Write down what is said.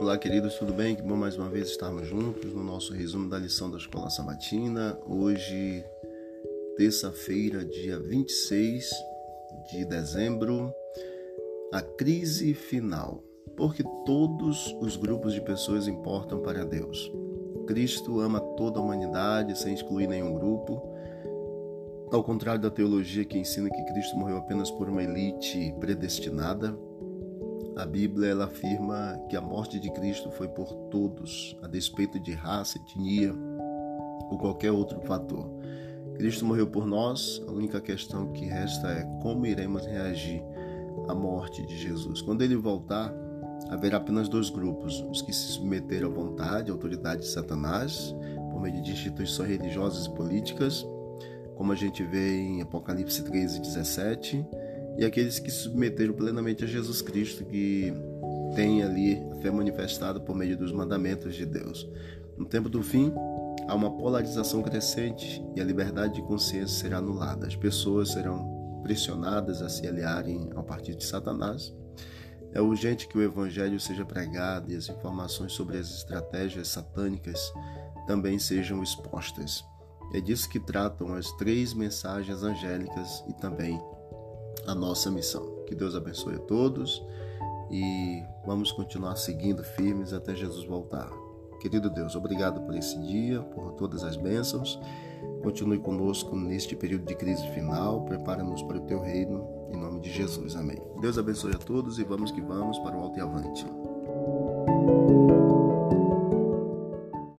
Olá, queridos, tudo bem? Que bom mais uma vez estarmos juntos no nosso resumo da lição da Escola Sabatina. Hoje, terça-feira, dia 26 de dezembro, a crise final. Porque todos os grupos de pessoas importam para Deus. Cristo ama toda a humanidade sem excluir nenhum grupo. Ao contrário da teologia que ensina que Cristo morreu apenas por uma elite predestinada, a Bíblia ela afirma que a morte de Cristo foi por todos, a despeito de raça, etnia ou qualquer outro fator. Cristo morreu por nós, a única questão que resta é como iremos reagir à morte de Jesus. Quando ele voltar, haverá apenas dois grupos: os que se submeteram à vontade, à autoridade de Satanás, por meio de instituições religiosas e políticas, como a gente vê em Apocalipse 13, 17 e aqueles que se submeteram plenamente a Jesus Cristo, que tem ali a fé manifestada por meio dos mandamentos de Deus. No tempo do fim, há uma polarização crescente e a liberdade de consciência será anulada. As pessoas serão pressionadas a se aliarem ao partido de Satanás. É urgente que o evangelho seja pregado e as informações sobre as estratégias satânicas também sejam expostas. É disso que tratam as três mensagens angélicas e também a nossa missão. Que Deus abençoe a todos e vamos continuar seguindo firmes até Jesus voltar. Querido Deus, obrigado por esse dia, por todas as bênçãos. Continue conosco neste período de crise final. Prepara-nos para o teu reino. Em nome de Jesus. Amém. Deus abençoe a todos e vamos que vamos para o alto e avante.